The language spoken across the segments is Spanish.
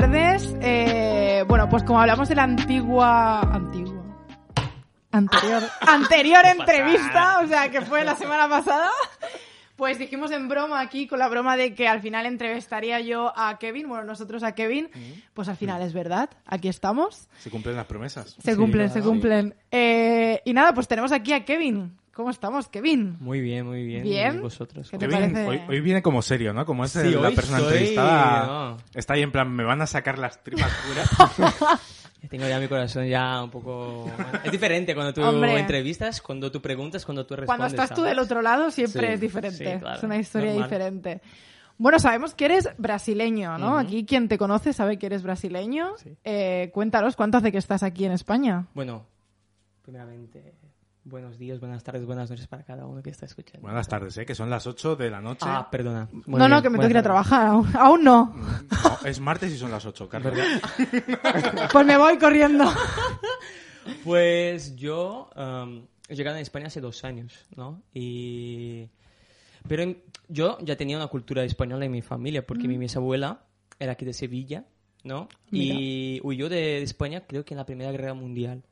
Tardes. Eh, bueno, pues como hablamos de la antigua... Antigua. Anterior, anterior entrevista, o sea, que fue la semana pasada. Pues dijimos en broma aquí, con la broma de que al final entrevistaría yo a Kevin, bueno, nosotros a Kevin, pues al final es verdad, aquí estamos. Se cumplen las promesas. Se cumplen, se cumplen. Eh, y nada, pues tenemos aquí a Kevin. ¿Cómo estamos, Kevin? Muy bien, muy bien. Bien. ¿Y vosotros? ¿Qué te Kevin, parece? hoy, hoy viene como serio, ¿no? Como es Sí, la persona soy- entrevistada. no. Está ahí en plan, me van a sacar las tripas puras. Tengo ya mi corazón ya un poco... Es diferente cuando tú Hombre. entrevistas, cuando tú preguntas, cuando tú respondes. Cuando estás tú del otro lado siempre Sí, es diferente. sí, claro, es una historia normal. diferente. Bueno, sabemos que eres brasileño, ¿no? Aquí quien te conoce sabe que eres brasileño. Sí. Eh, cuéntanos, ¿cuánto hace que estás aquí en España? Bueno, primeramente, buenos días, buenas tardes, buenas noches para cada uno que está escuchando. Buenas tardes, ¿eh? Que son las 8 de la noche. Ah, perdona. Muy no, no, que me tengo que ir a trabajar. Aún, aún no. No, es martes y son las 8, Carlos. Pues me voy corriendo. Pues yo um, he llegado a España hace dos años, ¿no? Y... Pero en- yo ya tenía una cultura española en mi familia, porque mi bisabuela era aquí de Sevilla, ¿no? Y huyó de España creo que en la Primera Guerra Mundial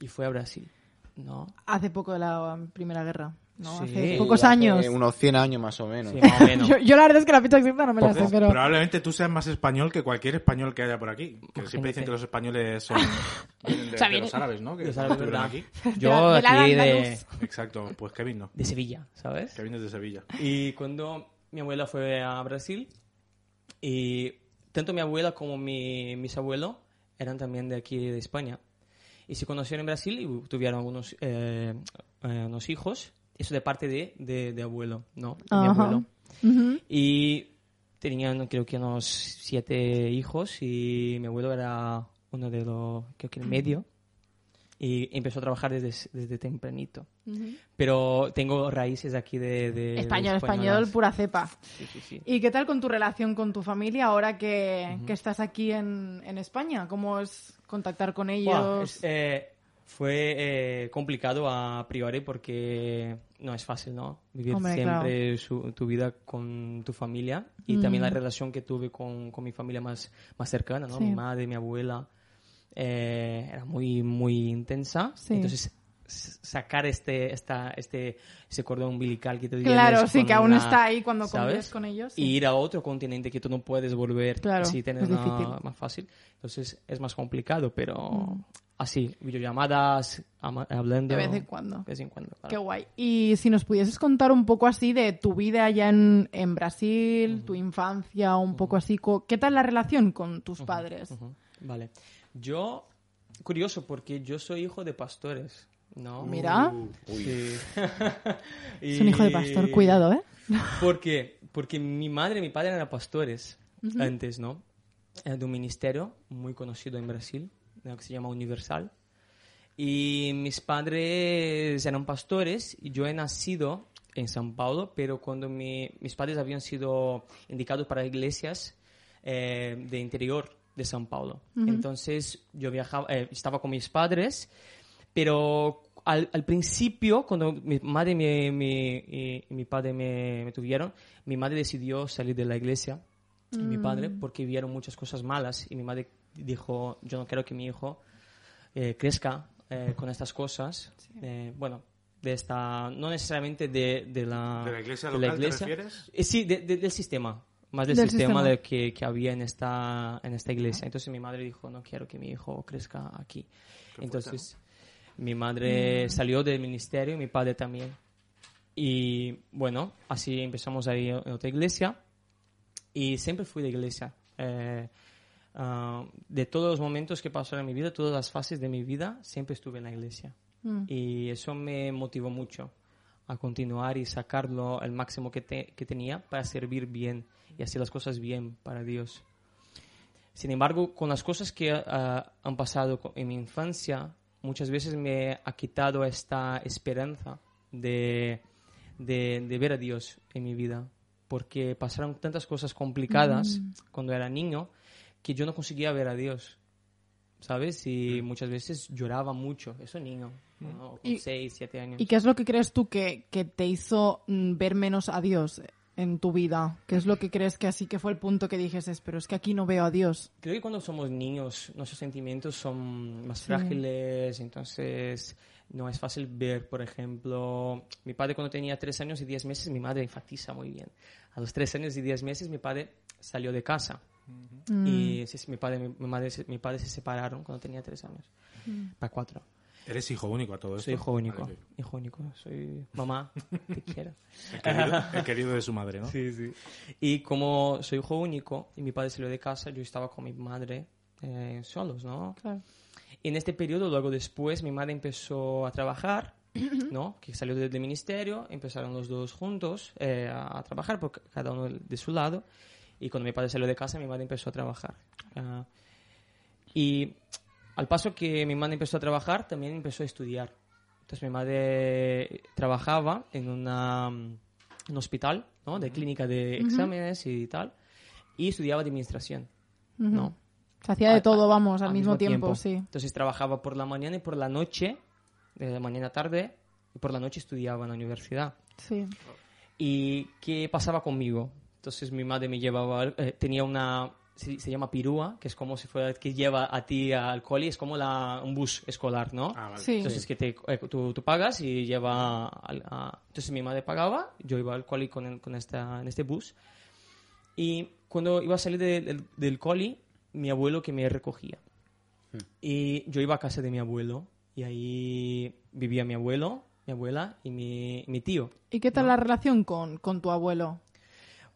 y fue a Brasil, ¿no? Hace poco de la Primera Guerra. ¿no? Sí. Hace pocos hace años. unos 100 años más o menos. Sí, más o menos. Yo, yo la verdad es que la fecha exacta no me la sé, pero... Probablemente tú seas más español que cualquier español que haya por aquí. Que siempre dicen que los españoles son de, los árabes, ¿no? Que Los árabes, estuvieron ¿verdad? aquí. Yo De aquí de. Exacto, pues Kevin no. de Sevilla, ¿sabes? Kevin es de Sevilla. Y cuando mi abuela fue a Brasil, y tanto mi abuela como mi, mis abuelos eran también de aquí de España. Y se conocieron en Brasil y tuvieron algunos eh, eh, unos hijos. Eso de parte de, de, de abuelo, ¿no? De mi abuelo. Y tenían creo que unos siete hijos y mi abuelo era uno de los, creo que el medio. Y empezó a trabajar desde, desde tempranito. Pero tengo raíces aquí de... de Español, español, pura cepa. Sí, sí, sí. ¿Y qué tal con tu relación con tu familia ahora que, que estás aquí en, en España? ¿Cómo es contactar con ellos? Es, eh, fue eh, complicado a priori porque no es fácil, ¿no? Vivir Hombre, siempre su- tu vida con tu familia y también la relación que tuve con, con mi familia más, más cercana, ¿no? Mi madre, mi abuela, eh, era muy, muy intensa. Entonces, sacar este, esta, este, ese cordón umbilical que te Claro, sí, que aún una- está ahí cuando convives con ellos. sí. Y ir a otro continente que tú no puedes volver Claro, si tienes difícil. más fácil. Entonces es más complicado, pero Mm. así, videollamadas, ama- hablando. De vez en cuando. de vez en cuando, claro. Qué guay. Y si nos pudieses contar un poco así de tu vida allá en, en Brasil, tu infancia, un poco así, ¿qué tal la relación con tus padres? Vale. Yo, curioso, porque yo soy hijo de pastores, ¿no? Mira, Sí. es un hijo de pastor, cuidado, ¿eh? ¿Por qué? Porque mi madre y mi padre eran pastores antes, ¿no? Era de un ministerio muy conocido en Brasil, que se llama Universal. Y mis padres eran pastores y yo he nacido en San Paulo, pero cuando mi- mis padres habían sido indicados para iglesias eh, de interior de San Paulo. Entonces yo viajaba, eh, estaba con mis padres, pero al, al principio, cuando mi madre y mi, mi- y- y mi padre me, me tuvieron, mi madre decidió salir de la iglesia, y mi padre, porque vieron muchas cosas malas, y mi madre dijo, yo no quiero que mi hijo eh, crezca eh, con estas cosas. Eh, bueno, de esta, no necesariamente de, de la, ¿De la iglesia de la local te iglesia. refieres? Eh, sí, de- de- del sistema. Más del, Del sistema, sistema. de que, que había en esta, en esta iglesia. Entonces mi madre dijo, no quiero que mi hijo crezca aquí. Entonces mi madre salió del ministerio mi padre también. y bueno, así empezamos a ir a otra iglesia y siempre fui de iglesia. Eh, ah, de todos los momentos que pasaron en mi vida, todas las fases de mi vida, siempre estuve en la iglesia. Mm. Y eso me motivó mucho a continuar y sacarlo el máximo que, te- que tenía para servir bien y hacer las cosas bien para Dios. Sin embargo, con las cosas que ah, han pasado en mi infancia, muchas veces me ha quitado esta esperanza de, de, de ver a Dios en mi vida. Porque pasaron tantas cosas complicadas cuando era niño que yo no conseguía ver a Dios. ¿Sabes? Y muchas veces lloraba mucho. Eso niño, ¿no? con Y- 6, 7 años. ¿Y qué es lo que crees tú que, que te hizo mm, ver menos a Dios en tu vida? ¿Qué es lo que crees que así que fue el punto que dijes, pero es que aquí no veo a Dios? Creo que cuando somos niños nuestros sentimientos son más frágiles, entonces no es fácil ver, por ejemplo, mi padre cuando tenía tres años y diez meses, mi madre enfatiza muy bien. A los tres años y diez meses mi padre salió de casa Mm. y sí, sí, mi, padre, mi, mi madre, mi padre se separaron cuando tenía tres años, para cuatro. Eres hijo único a todo esto. Soy hijo único, Vale, hijo único, soy mamá, te quiero. El querido, el querido de su madre, ¿no? Sí, sí. Y como soy hijo único y mi padre salió de casa, yo estaba con mi madre eh, solos, ¿no? Claro. Y en este periodo, luego después, mi madre empezó a trabajar, ¿no? Que salió del ministerio, empezaron los dos juntos eh, a, trabajar, por ca- cada uno de su lado. Y cuando mi padre salió de casa, mi madre empezó a trabajar. Ah, y al paso que mi madre empezó a trabajar, también empezó a estudiar. Entonces mi madre trabajaba en una, mm, un hospital, ¿no? De clínica de exámenes y tal. Y estudiaba administración, ¿no? Se hacía de todo, vamos, al, mismo, tiempo, sí. Entonces trabajaba por la mañana y por la noche, de la mañana a tarde, y por la noche estudiaba en la universidad. Sí. ¿Y qué pasaba conmigo? Entonces mi madre me llevaba, eh, tenía una, se, se llama pirúa, que es como si fuera que lleva a ti al coli, es como la, un bus escolar, ¿no? Ah, vale. Sí. Entonces que te, eh, tú, tú pagas y lleva al- a- entonces mi madre pagaba, yo iba al coli con, el- con esta, en este bus y cuando iba a salir de- del, del coli, mi abuelo que me recogía. Y yo iba a casa de mi abuelo y ahí vivía mi abuelo, mi abuela y mi, mi tío. ¿Y qué tal la relación con, con tu abuelo?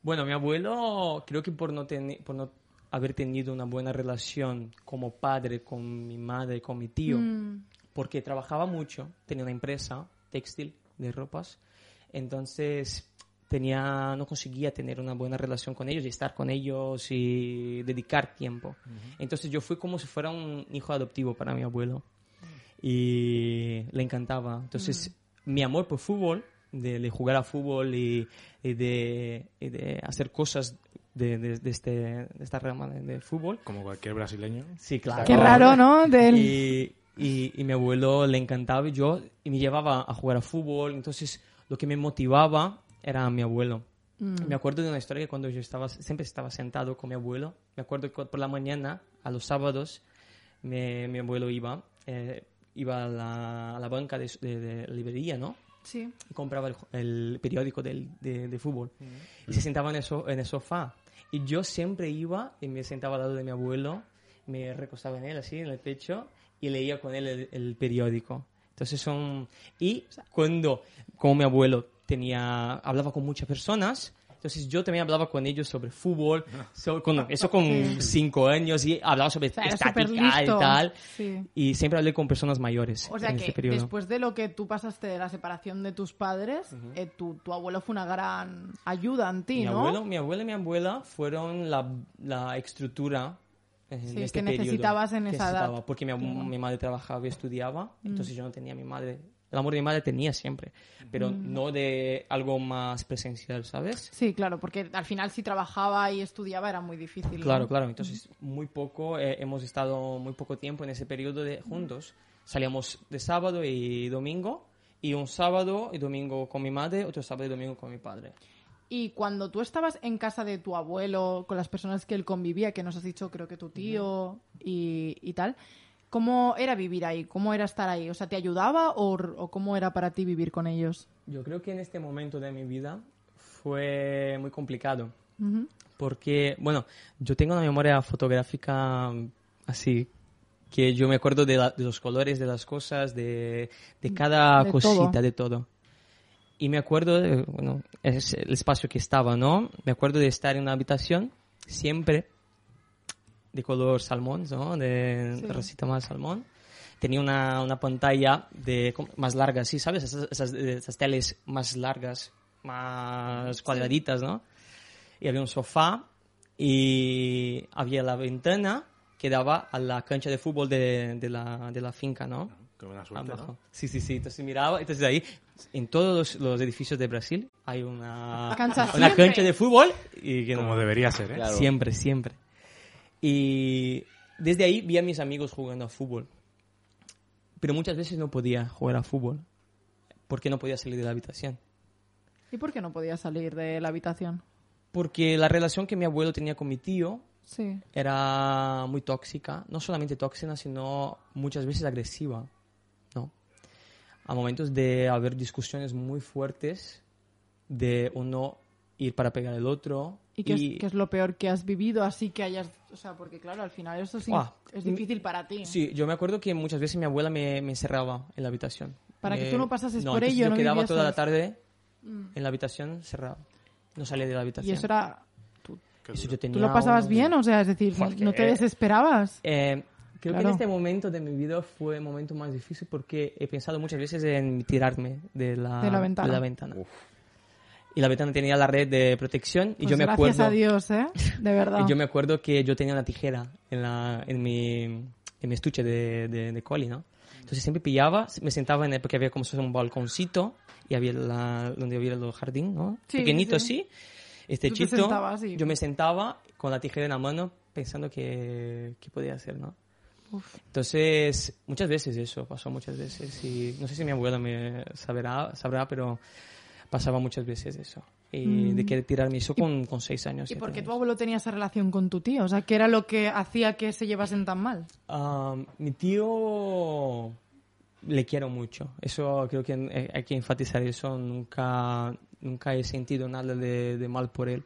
Bueno, mi abuelo creo que por no, tener, por no haber tenido una buena relación como padre con mi madre, con mi tío, Mm, porque trabajaba mucho, tenía una empresa textil de ropas, entonces tenía, no conseguía tener una buena relación con ellos y estar con ellos y dedicar tiempo. Entonces yo fui como si fuera un hijo adoptivo para mi abuelo y le encantaba. Entonces mi amor por fútbol, de, de jugar a fútbol y, y de, y de hacer cosas de, de- de este, de esta rama de, de fútbol. Como cualquier brasileño. Sí, claro. Qué raro, ¿no? Del... Y, y, y mi abuelo le encantaba y yo y me llevaba a jugar a fútbol. Entonces, lo que me motivaba era mi abuelo. Me acuerdo de una historia que cuando yo estaba, siempre estaba sentado con mi abuelo. Me acuerdo que por la mañana, a los sábados, me- mi abuelo iba, eh, iba a la, a la banca de, de- de librería, ¿no? Sí. y compraba el, el periódico del, de, de fútbol. Y se sentaba en el, so- en el sofá. Y yo siempre iba y me sentaba al lado de mi abuelo, me recostaba en él así, en el pecho, y leía con él el, el periódico. Entonces son... Y cuando, como mi abuelo tenía, hablaba con muchas personas, entonces yo también hablaba con ellos sobre fútbol, so- con- eso con cinco años, y hablaba sobre era estática y tal. Sí. Y siempre hablé con personas mayores O sea en que este después de lo que tú pasaste de la separación de tus padres, eh, tu, tu abuelo fue una gran ayuda en ti, mi ¿no? abuelo, mi abuelo y mi abuela fueron la, la estructura Sí, este que necesitabas en que esa edad. necesitaba, Porque mi, mi madre trabajaba y estudiaba, entonces yo no tenía a mi madre. El amor de mi madre tenía siempre, pero no de algo más presencial, ¿sabes? Sí, claro, porque al final si trabajaba y estudiaba era muy difícil. ¿no? Claro, claro. Entonces, muy poco, eh, hemos estado muy poco tiempo en ese periodo de juntos. Salíamos de sábado y domingo, y un sábado y domingo con mi madre, otro sábado y domingo con mi padre. Y cuando tú estabas en casa de tu abuelo, con las personas que él convivía, que nos has dicho, creo que tu tío y, y tal, ¿cómo era vivir ahí? ¿Cómo era estar ahí? O sea, ¿te ayudaba o, o cómo era para ti vivir con ellos? Yo creo que en este momento de mi vida fue muy complicado. Ujú. Porque, bueno, yo tengo una memoria fotográfica mm, así, que yo me acuerdo de, la- de los colores de las cosas, de, de cada De cosita, todo. de todo. Y me acuerdo, de, bueno, es el espacio que estaba, ¿no? Me acuerdo de estar en una habitación, siempre de color salmón, ¿no? De Sí. rosita más salmón. Tenía una, una pantalla de, más larga, ¿sí? ¿Sabes? Esas, esas, esas teles más largas, más cuadraditas, ¿no? Y había un sofá y había la ventana que daba a la cancha de fútbol de, de, la, de la finca, ¿no? Qué buena suerte, Abajo. ¿no? Sí, sí, sí. Entonces miraba, entonces ahí, en todos los, los edificios de Brasil hay una, Cancha una cancha de fútbol y que no- Como debería ser, ¿eh? Claro. Siempre, siempre. Y desde ahí vi a mis amigos jugando a fútbol. Pero muchas veces no podía jugar a fútbol porque no podía salir de la habitación. ¿Y por qué no podía salir de la habitación? Porque la relación que mi abuelo tenía con mi tío Sí. era muy tóxica, no solamente tóxica, sino muchas veces agresiva, ¿no? A momentos de haber discusiones muy fuertes, de uno ir para pegar al otro. ¿Y qué, Es, qué es lo peor que has vivido así que hayas... O sea, porque claro, al final eso sí Ah, es difícil para ti. Sí, yo me acuerdo que muchas veces mi abuela me, me encerraba en la habitación. Para que Me- tú no pasases por entonces ello, Yo no quedaba toda la tarde en la habitación cerrada. No salía de la habitación. Y eso era... Qué Eso yo tenía ¿Tú lo pasabas unos- bien? O sea, es decir, no, que- no te desesperabas. Eh, creo que Claro. en este momento de mi vida fue el momento más difícil porque he pensado muchas veces en tirarme de la, De la ventana. de la ventana. Y la ventana tenía la red de protección y Pues yo me gracias acuerdo a Dios, ¿eh? De verdad. y yo me acuerdo que yo tenía una tijera en, la, en, mi, en mi estuche de, de, de coli, ¿no? Entonces siempre pillaba, me sentaba en el, porque había como un balconcito y había la, donde había el jardín, ¿no? Sí, Pequeñito sí. así, este chito. sentabas y- Yo me sentaba con la tijera en la mano pensando que, que podía hacer, ¿no? Entonces, muchas veces eso, pasó muchas veces. Y no sé si mi abuela me sabrá, sabrá pero pasaba muchas veces eso. Y de que tirarme eso con, con seis años. Mm. ¿Y por qué tu abuelo tenía esa relación con tu tío? O sea, ¿qué era lo que hacía que se llevasen tan mal? Ah, mi tío le quiero mucho. Eso creo que eh, hay que enfatizar eso. Nunca, nunca he sentido nada de, de mal por él.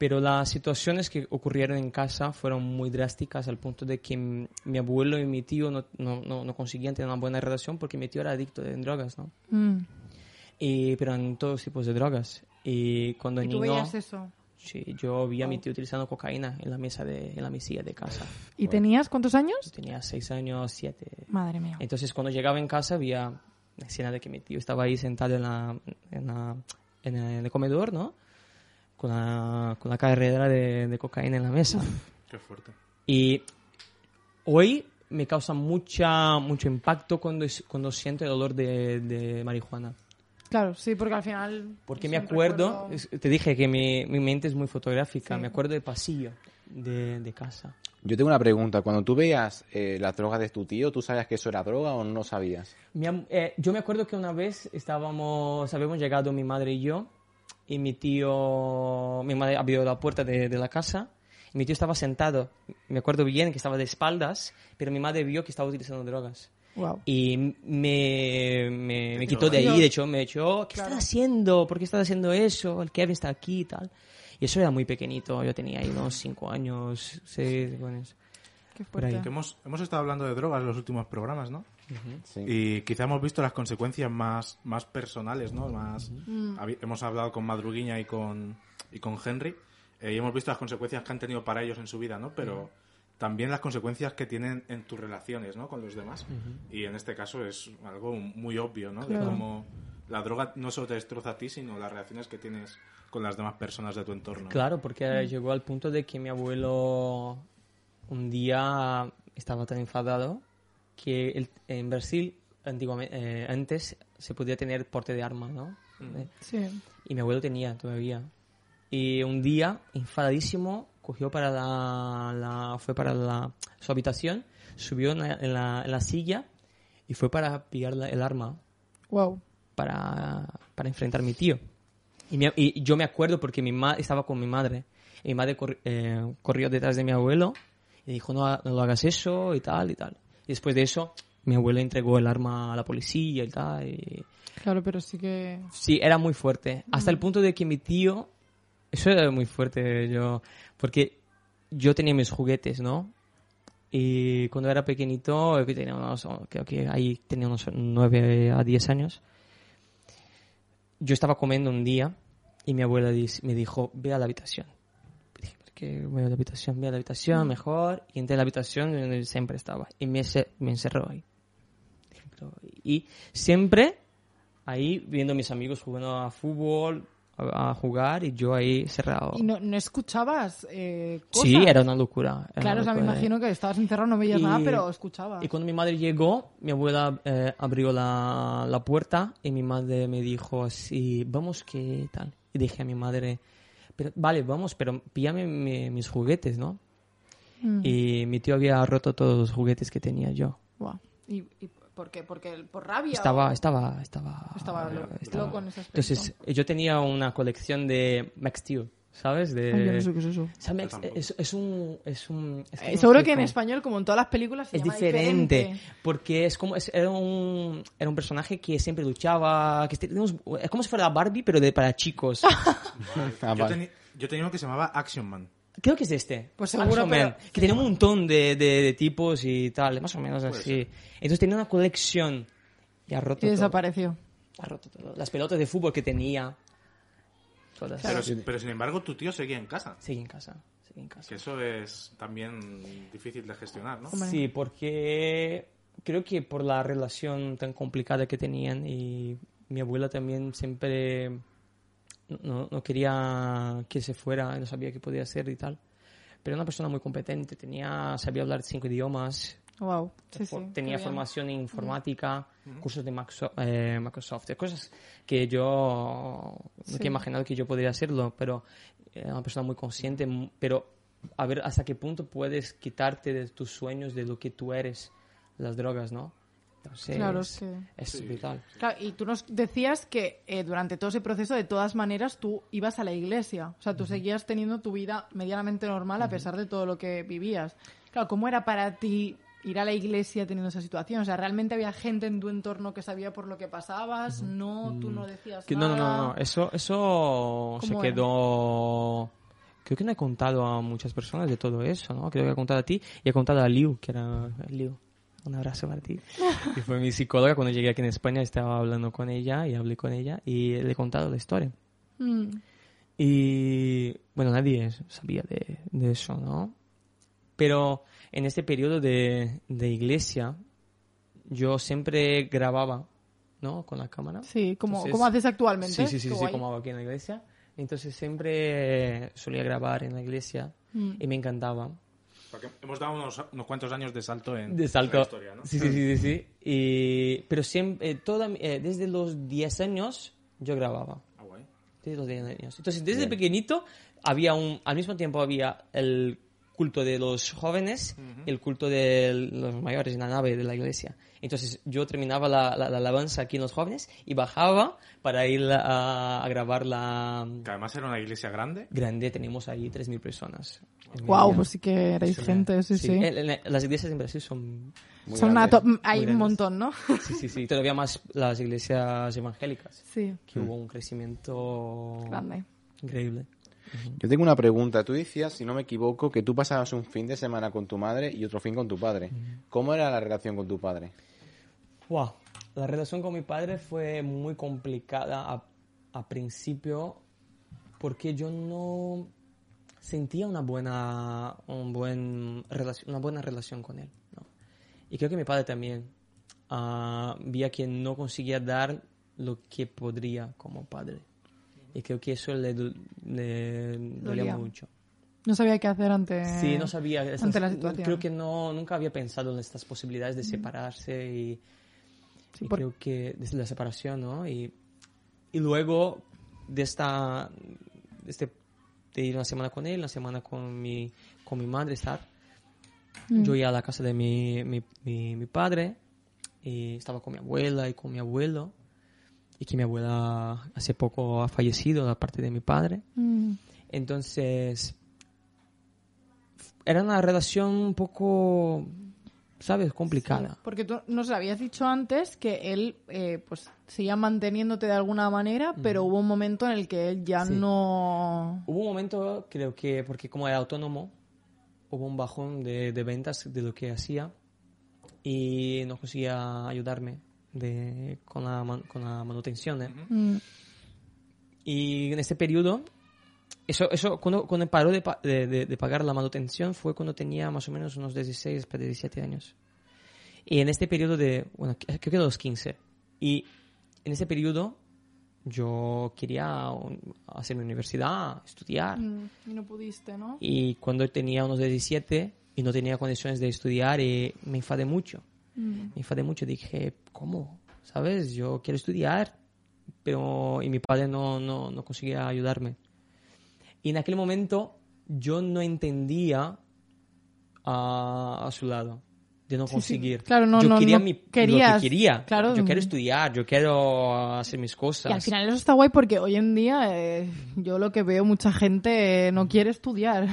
Pero las situaciones que ocurrieron en casa fueron muy drásticas al punto de que mi abuelo y mi tío no, no, no, no conseguían tener una buena relación porque mi tío era adicto en drogas, ¿no? Mm. Y, pero en todos tipos de drogas. Y cuando ¿Y tú niño, veías eso? sí, yo vi a mi tío utilizando cocaína en la mesa de, en la mesilla de casa. ¿Y tenías cuántos años? Tenía seis años, siete. Madre mía. Entonces, cuando llegaba en casa, había la escena de que mi tío estaba ahí sentado en, la, en, la- en el, en el comedor, ¿no? Con la, con la carrera de, de cocaína en la mesa. Qué fuerte. Y hoy me causa mucha, mucho impacto cuando, cuando siento el olor de, de marihuana. Claro, sí, porque al final... Porque me acuerdo, recuerdo- te dije que mi, mi mente es muy fotográfica, Sí. me acuerdo del pasillo de, de casa. Yo tengo una pregunta. Cuando tú veías eh, las drogas de tu tío, ¿tú sabías que eso era droga o no sabías? Mi eh, yo me acuerdo que una vez estábamos, habíamos llegado mi madre y yo, y mi tío, mi madre abrió la puerta de, de la casa, y mi tío estaba sentado. Me acuerdo bien que estaba de espaldas, pero mi madre vio que estaba utilizando drogas. Wow. Y me, me, me quitó de ahí, de hecho, me echó, ¿qué Claro. estás haciendo? ¿Por qué estás haciendo eso? El Kevin está aquí y tal. Y eso era muy pequeñito, yo tenía ahí unos 5 años, 6 años. Qué por ahí. Que hemos, hemos estado hablando de drogas en los últimos programas, ¿no? Sí. Y quizá hemos visto las consecuencias más, más personales, ¿no? Más, habi- hemos hablado con Madruguiña y con, y con Henry eh, y hemos visto las consecuencias que han tenido para ellos en su vida, ¿no? Pero también las consecuencias que tienen en tus relaciones, ¿no? Con los demás. Y en este caso es algo muy obvio, ¿no? De cómo la droga no solo te destroza a ti, sino las relaciones que tienes con las demás personas de tu entorno. Claro, porque llegó al punto de que mi abuelo un día estaba tan enfadado que en Brasil antiguamente, eh, antes se podía tener porte de arma, ¿no? Eh, Sí. Y mi abuelo tenía todavía. Y un día, enfadadísimo, cogió para la, la- fue para la, su habitación, subió en la, en la- en la silla y fue para pillar la- el arma Wow. para, para enfrentar a mi tío. Y, mi- y yo me acuerdo porque mi ma estaba con mi madre. Y mi madre corri- eh, corrió detrás de mi abuelo y dijo, no, no lo hagas eso y tal y tal. Y después de eso, mi abuelo entregó el arma a la policía y tal. Y... Claro, pero sí que... Sí, era muy fuerte. Hasta el punto de que mi tío... Eso era muy fuerte, yo... Porque yo tenía mis juguetes, ¿no? Y cuando era pequeñito, que tenía unos, creo que ahí tenía unos 9 a 10 años, yo estaba comiendo un día y mi abuela me dijo, ve a la habitación. Dije, ¿por qué voy a la habitación? Ve a la habitación, mejor. Y entré a la habitación donde siempre estaba. Y me, me encerró ahí. Y siempre ahí viendo a mis amigos jugando a fútbol, a, a jugar, y yo ahí cerrado. ¿Y no, no escuchabas eh, cosas? Sí, era una locura. era Claro, o una sea, me locura. imagino que estabas encerrado, no veías Y- nada, pero escuchabas. Y cuando mi madre llegó, mi abuela eh, abrió la, la puerta y mi madre me dijo así, vamos, ¿qué tal? Y dije a mi madre, pero, vale, vamos, pero píllame mi- mis juguetes, ¿no? Mm. Y mi tío había roto todos los juguetes que tenía yo. Buah. ¿Y, y por qué? ¿Porque por rabia? Estaba, o- estaba, estaba... Estaba lo- loco en ese aspecto. Entonces, yo tenía una colección de Max Steel, ¿sabes? De... Ay, yo no sé qué es eso. O sea, Max- es, es un... Es un es que Eh, no seguro que en español, como en todas las películas, se es llama diferente, porque es como es- era un era un personaje que siempre luchaba que este- es como si fuera Barbie pero de para chicos Ah, Yo, teni- yo tenía uno que se llamaba Action Man. Creo que es este Pues seguro, pero- que tenía un montón de, de- de tipos y tal más o menos así entonces tenía una colección y ha roto Y todo. desapareció. Ha roto todo. las pelotas de fútbol que tenía todas Pero, pero sin embargo, tu tío seguía en casa. seguí en casa seguí en casa Que eso es también difícil de gestionar, ¿no? Sí, porque creo que por la relación tan complicada que tenían y mi abuela también siempre no, no quería que se fuera, no sabía qué podía hacer y tal. Pero era una persona muy competente, tenía, sabía hablar cinco idiomas, Wow. Sí, sí. for- tenía bien. formación en informática, cursos de Maxo- eh, Microsoft, cosas que yo no Sí. que imaginado que yo podría hacerlo, pero era una persona muy consciente, pero a ver hasta qué punto puedes quitarte de tus sueños, de lo que tú eres, las drogas, ¿no? Entonces, Claro, es que- es brutal. Claro, y tú nos decías que eh, durante todo ese proceso, de todas maneras, tú ibas a la iglesia. O sea, tú seguías teniendo tu vida medianamente normal a pesar de todo lo que vivías. Claro, ¿cómo era para ti ir a la iglesia teniendo esa situación? O sea, ¿realmente había gente en tu entorno que sabía por lo que pasabas? No, tú no decías Que no, no, nada. no, no, eso, eso se quedó... Creo que no he contado a muchas personas de todo eso, ¿no? Creo que he contado a ti y he contado a Liu, que era Liu. Un abrazo para ti. Y fue mi psicóloga cuando llegué aquí en España, estaba hablando con ella y hablé con ella y le he contado la historia. Mm. Y bueno, nadie sabía de, de eso, ¿no? Pero en este periodo de, de iglesia, yo siempre grababa, ¿no? Con la cámara. Sí, como, Entonces- como haces actualmente. Sí, sí, sí, sí, como hago aquí en la iglesia. Entonces siempre solía grabar en la iglesia Mm. y me encantaba. Porque hemos dado unos, unos cuantos años de salto en De en salto. la historia, ¿no? Sí, sí, sí, sí. sí. Y, pero siempre, eh, toda, eh, desde los 10 años yo grababa. Ah, guay. Desde los 10 años. Entonces, desde pequeñito había un, al mismo tiempo había el culto de los jóvenes y el culto de los mayores en la nave de la iglesia. Entonces yo terminaba la, la- la alabanza aquí en los jóvenes y bajaba para ir a, a grabar la Que además era una iglesia grande. grande. Tenemos ahí 3.000 personas. media. pues sí que erais gente, sí, sí. En- en- las iglesias en Brasil son... Muy Son una grande. to- hay un grandes. montón, ¿no? Sí, sí, sí. Todavía más las iglesias evangélicas. sí, Que hubo un crecimiento grande. increíble. Yo tengo una pregunta. Tú decías, si no me equivoco, que tú pasabas un fin de semana con tu madre y otro fin con tu padre. ¿Cómo era la relación con tu padre? Wow. La relación con mi padre fue muy complicada a, a principio porque yo no sentía una buena, un buen relación, una buena relación con él. ¿no? Y creo que mi padre también ah, veía que no conseguía dar lo que podría como padre. Y creo que eso le, le dolía Dolía. mucho. No sabía qué hacer ante... Sí, no sabía. estas- ante la situación. Creo que no, nunca había pensado en estas posibilidades de separarse y, Sí, y por- creo que desde la separación, ¿no? Y, y luego de esta, de este, de ir una semana con él, una semana con mi, con mi madre, estar. Mm. Yo iba a la casa de mi, mi, mi, mi padre y estaba con mi abuela y con mi abuelo. Y que mi abuela hace poco ha fallecido, la parte de mi padre. Mm. Entonces, era una relación un poco, ¿sabes? Complicada. Sí, porque tú nos habías dicho antes que él eh, pues seguía manteniéndote de alguna manera, pero hubo un momento en el que él ya Sí. no... Hubo un momento, creo que, porque como era autónomo, hubo un bajón de, de ventas de lo que hacía y no conseguía ayudarme de, con, la, con la manutención. ¿eh? Mm. y en ese periodo, eso, eso cuando, cuando paró de, de- de- pagar la manutención fue cuando tenía más o menos unos 16, para 17 años. Y en este periodo de, bueno, creo que los 15. Y en ese periodo yo quería un- hacer mi universidad, estudiar. Mm, Y no pudiste, ¿no? Y cuando tenía unos 17 y no tenía condiciones de estudiar, eh, me enfadé mucho. Mm. Me enfadé mucho. Dije, ¿cómo? ¿Sabes? Yo quiero estudiar, pero... Y mi padre no, no, no conseguía ayudarme. Y en aquel momento yo no entendía a, a su lado de no Sí, sí. conseguir. Claro, no- yo no- quería no mi, querías, lo que quería. claro. Yo quiero estudiar, yo quiero hacer mis cosas. Y al final eso está guay porque hoy en día eh, yo lo que veo mucha gente eh, no quiere estudiar.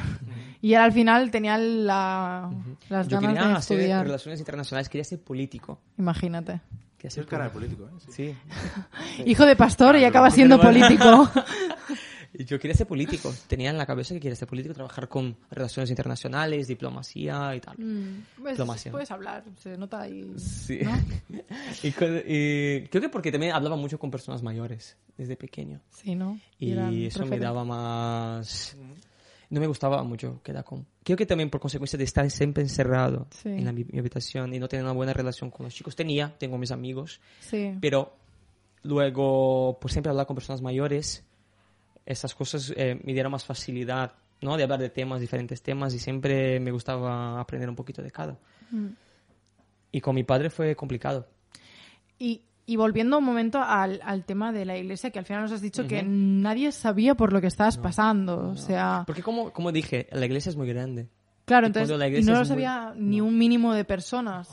Y él al final tenía la, las yo ganas quería de hacer estudiar. relaciones internacionales, quería ser político. Imagínate. Quería ser cara de político, ¿eh? Sí. Sí. Hijo de pastor y acaba siendo político. Y Yo quería ser político. Tenía en la cabeza que quería ser político, trabajar con relaciones internacionales, diplomacia y tal. Mm, pues, Diplomacia. puedes hablar, se nota ahí. Sí. ¿no? y, con- y creo que porque también hablaba mucho con personas mayores desde pequeño. Sí, ¿no? Y eran eso me daba más... No me gustaba mucho quedar con... Creo que también por consecuencia de estar siempre encerrado Sí. en la, mi, mi habitación y no tener una buena relación con los chicos. Tenía, tengo mis amigos, Sí. pero luego por siempre hablar con personas mayores, esas cosas eh, me dieron más facilidad, ¿no? De hablar de temas, diferentes temas y siempre me gustaba aprender un poquito de cada. Mm. Y con mi padre fue complicado. Y, y volviendo un momento al, al tema de la iglesia, que al final nos has dicho que nadie sabía por lo que estabas pasando. O sea, Porque como, como dije, la iglesia es muy grande. claro, y entonces, la iglesia no lo es muy- sabía ni un mínimo de personas.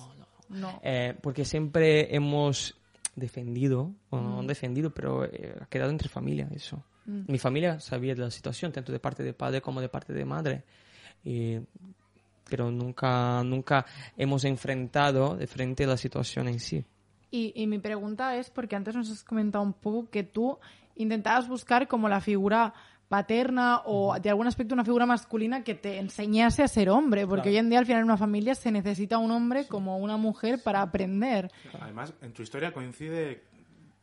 No. Eh, porque siempre hemos defendido, bueno, no defendido, pero eh, ha quedado entre familia eso. Mi familia sabía de la situación, tanto de parte de padre como de parte de madre. Y- pero nunca, nunca hemos enfrentado de frente la situación en sí. Y, y mi pregunta es, porque antes nos has comentado un poco que tú intentabas buscar como la figura paterna o de algún aspecto una figura masculina que te enseñase a ser hombre, porque hoy en día al final en una familia se necesita un hombre como una mujer para aprender. Además, en tu historia coincide,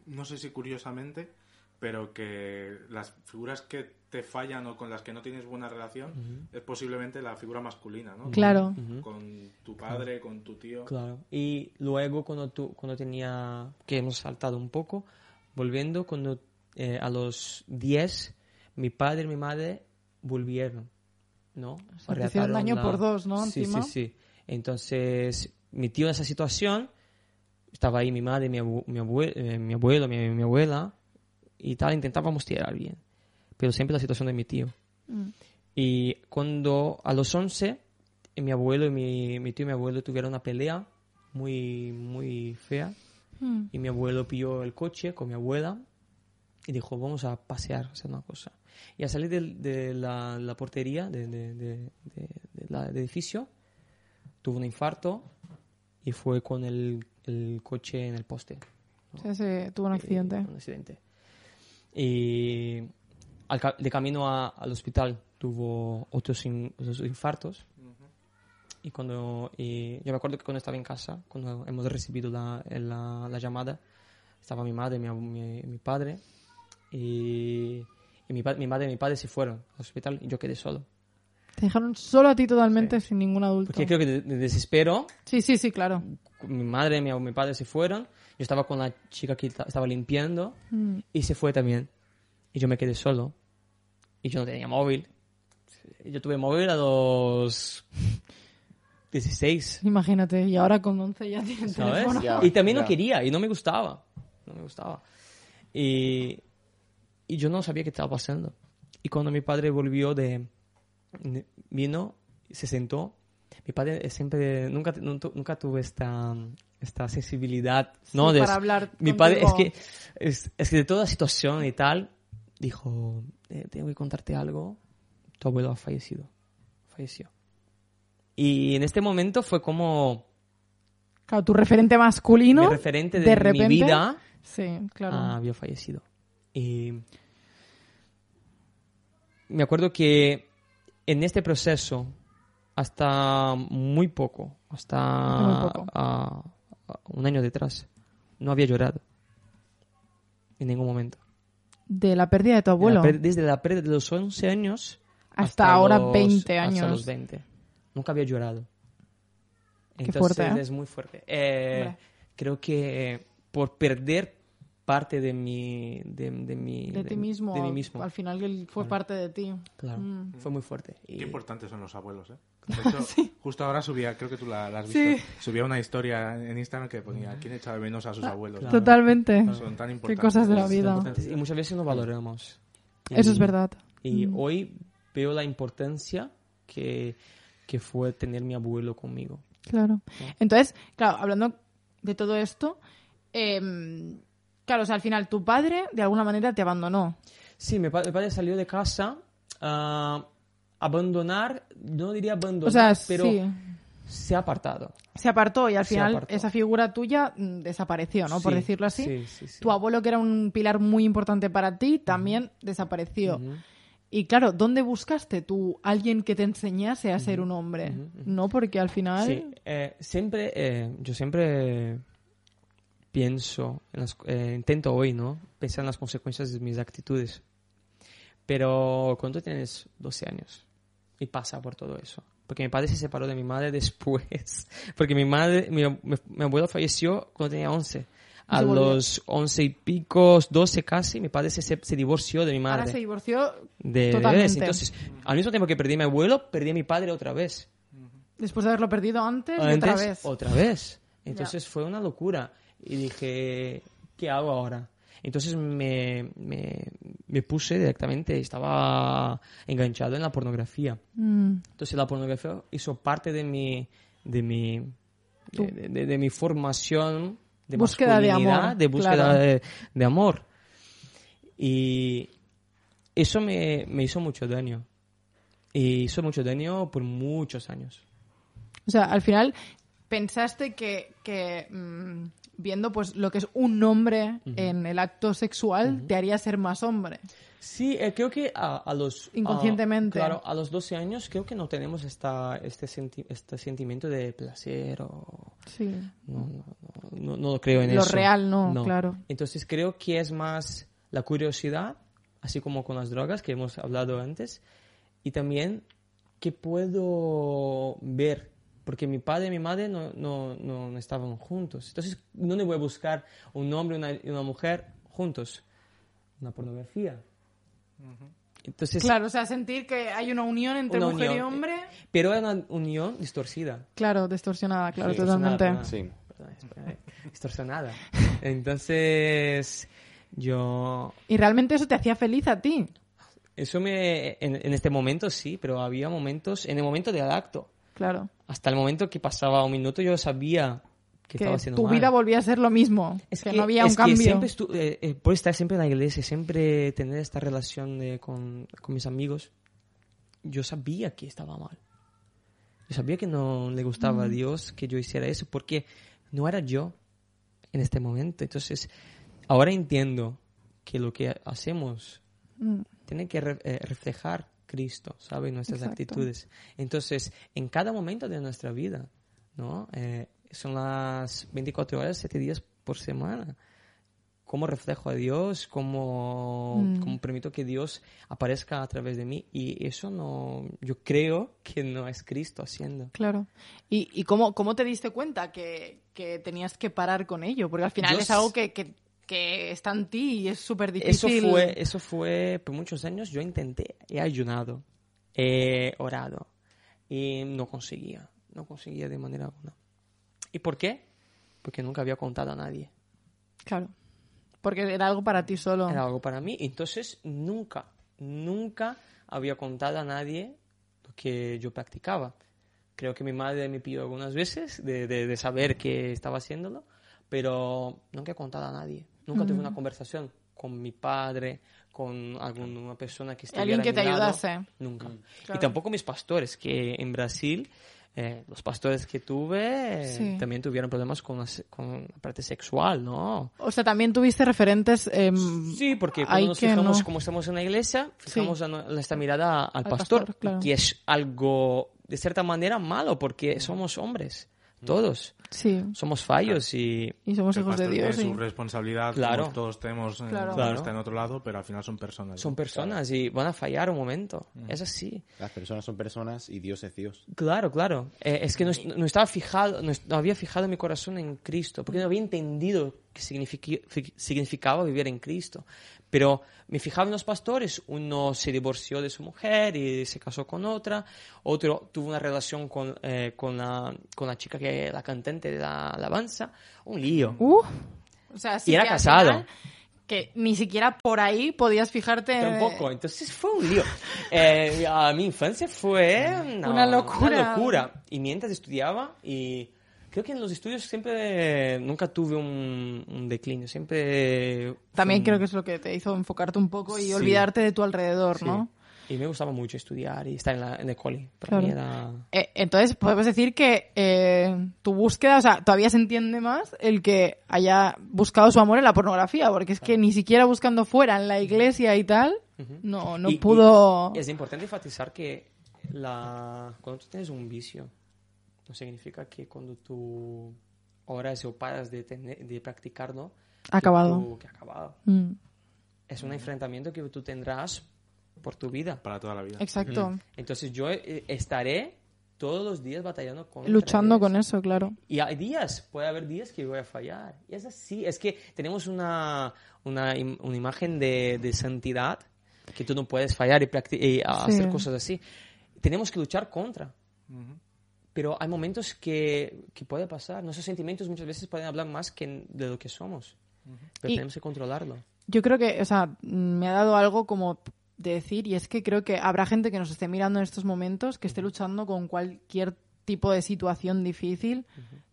no sé si curiosamente, pero que las figuras que te fallan o con las que no tienes buena relación es posiblemente la figura masculina, ¿no? Claro. Con tu padre, con tu tío. Claro. Y luego cuando, tú, cuando tenía, que hemos saltado un poco, volviendo, cuando eh, a los 10, mi padre y mi madre volvieron, ¿no? sea, te hicieron daño por dos, ¿no? Sí, Encima. sí, sí. Entonces, mi tío en esa situación, estaba ahí mi madre, mi, abu- mi, abue- eh, mi abuelo, mi, mi abuela, y tal, intentábamos tirar bien. Pero siempre la situación de mi tío. Mm. Y cuando a los 11, eh, mi abuelo y mi, mi tío y mi abuelo tuvieron una pelea muy, muy fea. Mm. Y mi abuelo pilló el coche con mi abuela y dijo, vamos a pasear, a hacer una cosa. Y al salir del- de, la, la portería de- de- de- de- de del edificio, tuvo un infarto y fue con el, el coche en el poste. Sí, sí, tuvo un accidente. Eh, un accidente. Y al de camino a- al hospital tuvo otros, in- otros infartos. Y cuando y yo me acuerdo que cuando estaba en casa, cuando hemos recibido la, la, la llamada, estaba mi madre, mi, mi, mi padre, y, y mi, mi madre y mi padre se fueron al hospital y yo quedé solo. Te dejaron solo a ti totalmente sin ningún adulto. Porque creo que de, de desespero, Sí, sí, sí, claro. mi madre y mi, mi padre se fueron, yo estaba con la chica que ta- estaba limpiando, Mm. y se fue también. Y yo me quedé solo. Y yo no tenía móvil. Yo tuve móvil a los 16, Imagínate, y ahora con 11 ya tienes ¿sabes? teléfono. Ya, y también no ya. quería, y no me gustaba. No me gustaba. Y, y yo no sabía qué estaba pasando. Y cuando mi padre volvió de... vino, se sentó. Mi padre siempre... Nunca, nunca, tuve esta, esta sensibilidad, ¿no? Sí, De- para hablar Mi padre, es contigo. que, es, es que de toda situación y tal, dijo, "Eh, tengo que contarte algo. Tu abuelo ha fallecido. Falleció. Y en este momento fue como Claro, tu referente masculino. mi referente de, de mi vida Sí, claro. ah, había fallecido. Y me acuerdo que en este proceso, hasta muy poco, hasta Muy poco. un año detrás, no había llorado. En ningún momento. De la pérdida de tu abuelo. De la pér- desde la pérdida de los 11 años Hasta ahora los- 20 Hasta años. los 20. Nunca había llorado. Qué Entonces fuerte, ¿eh? es muy fuerte. Eh, creo que por perder parte de mi... De, de mi de ti mismo. De mí mismo. Al final él fue parte de ti. Claro, Mm. fue muy fuerte. Y- Qué importantes son los abuelos, ¿eh? De hecho, justo ahora subía, creo que tú la, la has visto, Sí. subía una historia en Instagram que ponía ¿Quién echa de menos a sus abuelos? claro. Totalmente. Son tan Qué importantes. cosas de la vida. y muchas veces no valoramos. Eso Y- es verdad. Y Mm. hoy veo la importancia que, que fue tener mi abuelo conmigo. Claro. Entonces, claro, hablando de todo esto, em, claro, o sea, al final tu padre de alguna manera te abandonó. Sí, mi, pa- mi padre salió de casa a abandonar, no diría abandonar, O sea, pero sí. se ha apartado. Se apartó y al Se final apartó. esa figura tuya mm, desapareció, ¿no? Por decirlo así. sí, sí, sí. Tu abuelo, que era un pilar muy importante para ti, también desapareció. Y claro, ¿dónde buscaste tú alguien que te enseñase a ser un hombre? No, porque al final... Sí, eh, siempre, eh, yo siempre pienso, en las- eh, intento hoy, ¿no? Pensar en las consecuencias de mis actitudes. Pero cuando tienes 12 años y pasa por todo eso. Porque mi padre se separó de mi madre después. Porque mi madre, mi, mi- mi abuelo falleció cuando tenía 11. A los 11 y pico, 12 casi, mi padre se, se, divorció de mi madre. Ahora se divorció de totalmente. Entonces, al mismo tiempo que perdí a mi abuelo, perdí a mi padre otra vez. después de haberlo perdido antes, Antes, otra vez. otra vez. Entonces fue una locura. Y dije, ¿qué hago ahora? Entonces me, me, me puse directamente, estaba enganchado en la pornografía. Mm, Entonces la pornografía hizo parte de mi, de mi, de, de- de mi formación de Búsqueda de amor, de búsqueda claro. de, de amor. Y eso me, me hizo mucho daño. Y hizo mucho daño por muchos años. O sea, al final pensaste que, que, mm, viendo pues lo que es un hombre en el acto sexual te haría ser más hombre. Sí, eh, creo que a, a los... Inconscientemente. a- claro, a los 12 años creo que no tenemos esta, este, senti- este sentimiento de placer o... Sí. No, no, no, no, no lo creo en Lo eso. real no, claro. Entonces creo que es más la curiosidad, así como con las drogas que hemos hablado antes, y también que puedo ver, porque mi padre y mi madre no, no, no, no estaban juntos. Entonces, ¿dónde voy a buscar un hombre y una, y una mujer juntos? Una pornografía. Entonces, Claro, o sea, sentir que hay una unión entre Una mujer y unión. hombre. pero era una unión distorcida. Claro, distorsionada, claro, Sí, totalmente. distorsionada, Sí. eh, distorsionada. Entonces, yo Y realmente eso te hacía feliz a ti. Eso me, en, en este momento sí, pero había momentos, en el momento del acto, Claro. Hasta el momento que pasaba un minuto yo sabía que, Que estaba haciendo tu mal. vida volvía a ser lo mismo. es que, no había un es que cambio. siempre estu- eh, eh, por estar siempre en la iglesia, siempre tener esta relación de- con, con mis amigos, yo sabía que estaba mal. Yo sabía que no le gustaba a Mm. Dios que yo hiciera eso, porque no era yo en este momento. Entonces, ahora entiendo que lo que hacemos Mm, tiene que re- eh, reflejar Cristo, ¿sabes? Nuestras Exacto. actitudes. Entonces, en cada momento de nuestra vida, ¿no? Eh, son las 24 horas, 7 días por semana. ¿Cómo reflejo a Dios? ¿Cómo, Mm. cómo permito que Dios aparezca a través de mí? Y eso no, yo creo que no es Cristo haciendo. Claro. ¿Y, y cómo, cómo te diste cuenta que, que tenías que parar con ello? Porque al final es algo que, que, que está en ti y es súper Eso difícil. fue, eso fue, por muchos años yo intenté, he ayunado, he orado y no conseguía, no conseguía de manera alguna. ¿Y por qué? Porque nunca había contado a nadie. Claro. Porque era algo para ti solo. Era algo para mí, entonces nunca, nunca había contado a nadie lo que yo practicaba. Creo que mi madre me pidió algunas veces de, de- de saber que estaba haciéndolo, pero nunca he contado a nadie. Nunca tuve una conversación con mi padre, con alguna persona que estuviera Alguien que a te ayudase. Nunca. Claro. Y tampoco mis pastores, que en Brasil, eh, los pastores que tuve, eh, Sí. también tuvieron problemas con la, con la parte sexual, ¿no? O sea, también tuviste referentes. em, Sí, porque cuando nos que fijamos, no. como estamos en la iglesia, fijamos Sí. nuestra mirada al, Al pastor, pastor, claro. que es algo, de cierta manera, malo, porque somos hombres, todos. Sí. Somos fallos y Y somos hijos de Dios. tiene sí. su responsabilidad, Claro. como todos tenemos, en, Claro. Claro. está en otro lado, pero al final son personas. son personas y van a fallar un momento. Es así. Las personas son personas y Dios es Dios. Claro, claro. Eh, es que no, est- no estaba fijado, no, había fijado mi corazón en Cristo, porque no había entendido qué significaba vivir en Cristo. Pero me fijaba en los pastores, uno se divorció de su mujer y se casó con otra, otro tuvo una relación con, eh, con, la, con la chica que es la cantante de la alabanza, un lío. Uh, o sea, sí Y era casado. final, que ni siquiera por ahí podías fijarte. Tampoco, entonces fue un lío. Eh, a mi infancia fue una, Una locura. una locura. Y mientras estudiaba, y creo que en los estudios siempre, nunca tuve un, un declinio, siempre... También fue creo un- que es lo que te hizo enfocarte un poco y Sí. olvidarte de tu alrededor, sí. ¿no? Y me gustaba mucho estudiar y estar en, la, en el cole. Para Claro. mí era... Eh, entonces, podemos decir que eh, tu búsqueda, o sea, todavía se entiende más el que haya buscado su amor en la pornografía, porque es que ni siquiera buscando fuera, en la iglesia y tal, no, no Y- pudo... y es importante enfatizar que la, cuando tú tienes un vicio, no significa que cuando tú oras o paras de, tener, de practicarlo, que Acabado. tú- que ha acabado. Mm, Es un enfrentamiento que tú tendrás por tu vida. Para toda la vida. exacto. Entonces yo eh, estaré todos los días batallando con Luchando con eso, claro. Y hay días, puede haber días que voy a fallar. Y es así, es que tenemos una, una, una imagen de, de santidad que tú no puedes fallar y, y a- Sí. hacer cosas así. Tenemos que luchar contra. Pero hay momentos que, que puede pasar. Nuestros sentimientos muchas veces pueden hablar más que de lo que somos. Pero Y- tenemos que controlarlo. Yo creo que, o sea, me ha dado algo como de decir, y es que creo que habrá gente que nos esté mirando en estos momentos, que esté luchando con cualquier tipo de situación difícil.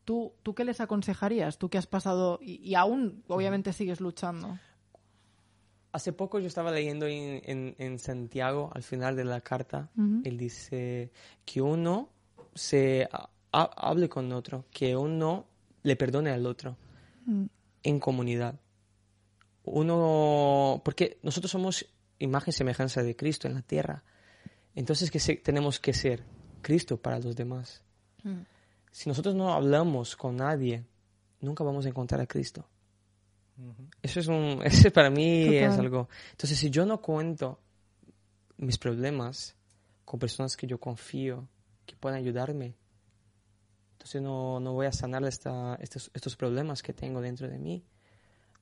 ¿Tú, ¿Tú qué les aconsejarías? Tú que has pasado y, y aún, obviamente, sigues luchando. Hace poco yo estaba leyendo en, en- en Santiago, al final de la carta, Ujú. él dice que uno se ha- ha- hable con otro, que uno le perdone al otro Mm. en comunidad. Uno, porque nosotros somos imagen y semejanza de Cristo en la tierra. Entonces, ¿qué se- tenemos que ser? Cristo para los demás. Mm. Si nosotros no hablamos con nadie, nunca vamos a encontrar a Cristo. Eso es un, eso para mí Total. es algo. Entonces, si yo no cuento mis problemas con personas que yo confío, que puedan ayudarme, entonces no, no voy a sanar esta, estos, estos problemas que tengo dentro de mí,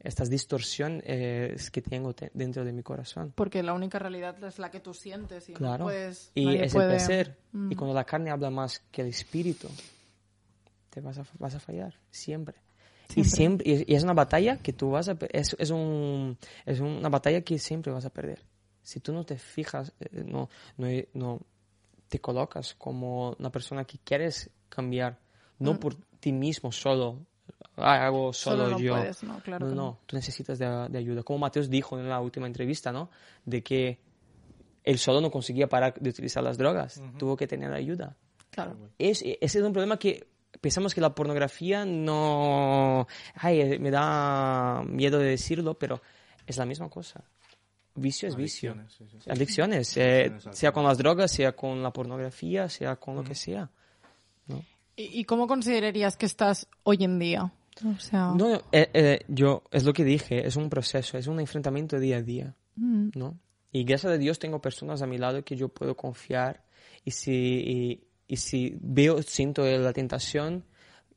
estas distorsiones que tengo te- dentro de mi corazón. Porque la única realidad es la que tú sientes y no Claro. puedes... y es puede- el placer. Mm. Y cuando la carne habla más que el espíritu, te vas a, vas a fallar, siempre. Y, Siempre. siempre y, es una batalla que tú vas a... Es, es, un, es una batalla que siempre vas a perder. Si tú no te fijas, eh, no, no, no te colocas como una persona que quieres cambiar, no Mm. por ti mismo solo, "Ah, hago solo, Solo no yo. puedes, no, claro no, no, no. tú necesitas de, de ayuda. Como Mateos dijo en la última entrevista, ¿no? De que él solo no conseguía parar de utilizar las drogas, tuvo que tener ayuda. Claro. Es, ese es un problema que pensamos que la pornografía no... Ay, eh, me da miedo de decirlo, pero es la misma cosa. Vicio es vicio. Adicciones, sí, sí, sí. Adicciones, eh, Adicciones sea con las drogas, sea con la pornografía, sea con lo que sea. ¿Y, y cómo considerarías que estás hoy en día? O sea... No, no, eh, eh, yo, es lo que dije, es un proceso, es un enfrentamiento día a día, Mm. ¿no? Y gracias a Dios tengo personas a mi lado que yo puedo confiar y si, y, y si veo, siento la tentación,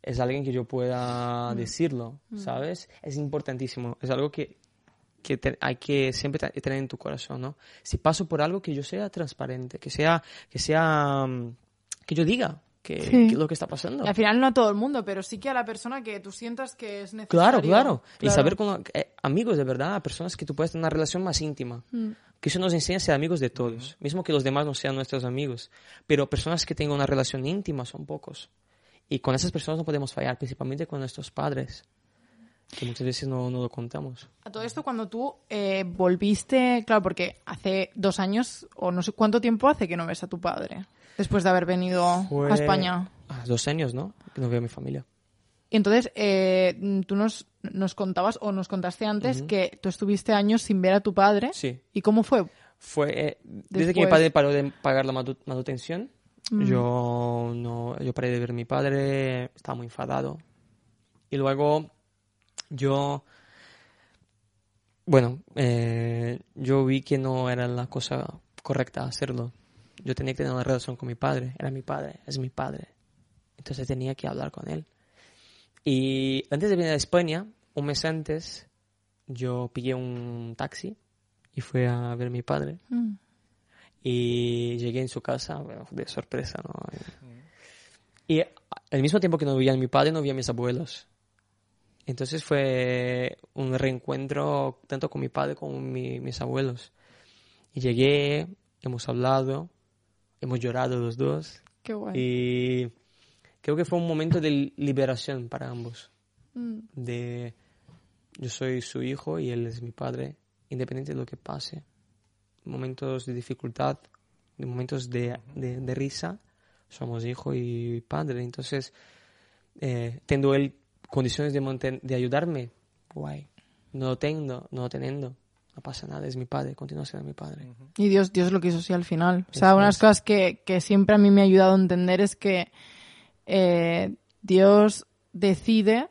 es alguien que yo pueda decirlo, ¿sabes? Es importantísimo, es algo que, que te- hay que siempre te- tener en tu corazón, ¿no? Si paso por algo, que yo sea transparente, que sea, que sea, mm, que yo diga que, Sí. que lo que está pasando. Y al final no a todo el mundo, pero sí que a la persona que tú sientas que es necesario. Claro, claro. Y Claro. saber con eh, amigos de verdad, personas que tú puedes tener una relación más íntima. Mm. Que eso nos enseña a ser amigos de todos, mismo que los demás no sean nuestros amigos. Pero personas que tengan una relación íntima son pocos. Y con esas personas no podemos fallar, principalmente con nuestros padres, que muchas veces no, no lo contamos. A todo esto, cuando tú eh, volviste, claro, porque hace dos años, o no sé cuánto tiempo hace que no ves a tu padre, después de haber venido Fue a España. a dos años, ¿no? Que no veo a mi familia. Y entonces, eh, tú nos, nos contabas, o nos contaste antes, que tú estuviste años sin ver a tu padre. Sí. ¿Y cómo fue? Fue eh, desde que mi padre paró de pagar la manu- manutención, Mm. yo no yo paré de ver a mi padre, estaba muy enfadado, Y luego yo, bueno, eh, yo vi que no era la cosa correcta hacerlo. Yo tenía que tener una relación con mi padre, era mi padre, es mi padre. Entonces tenía que hablar con él. Y antes de venir a España, un mes antes, yo pillé un taxi y fui a ver a mi padre. Mm. Y llegué en su casa bueno, de sorpresa, ¿no? Y al mismo tiempo que no veía a mi padre, no veía a mis abuelos. Entonces fue un reencuentro tanto con mi padre como con mi- mis abuelos. Y llegué, hemos hablado, hemos llorado los dos. Qué guay. Y creo que fue un momento de liberación para ambos. Mm. De yo soy su hijo y él es mi padre, independiente de lo que pase. Momentos de dificultad, de momentos de, de- de risa, somos hijo y padre. Entonces, eh, él condiciones de, de ayudarme, guay. No lo tengo, no lo teniendo, no pasa nada, es mi padre, continúa siendo mi padre. Y Dios, Dios lo quiso así al final. O sea, unas cosas que, que siempre a mí me ha ayudado a entender es que eh, Dios decide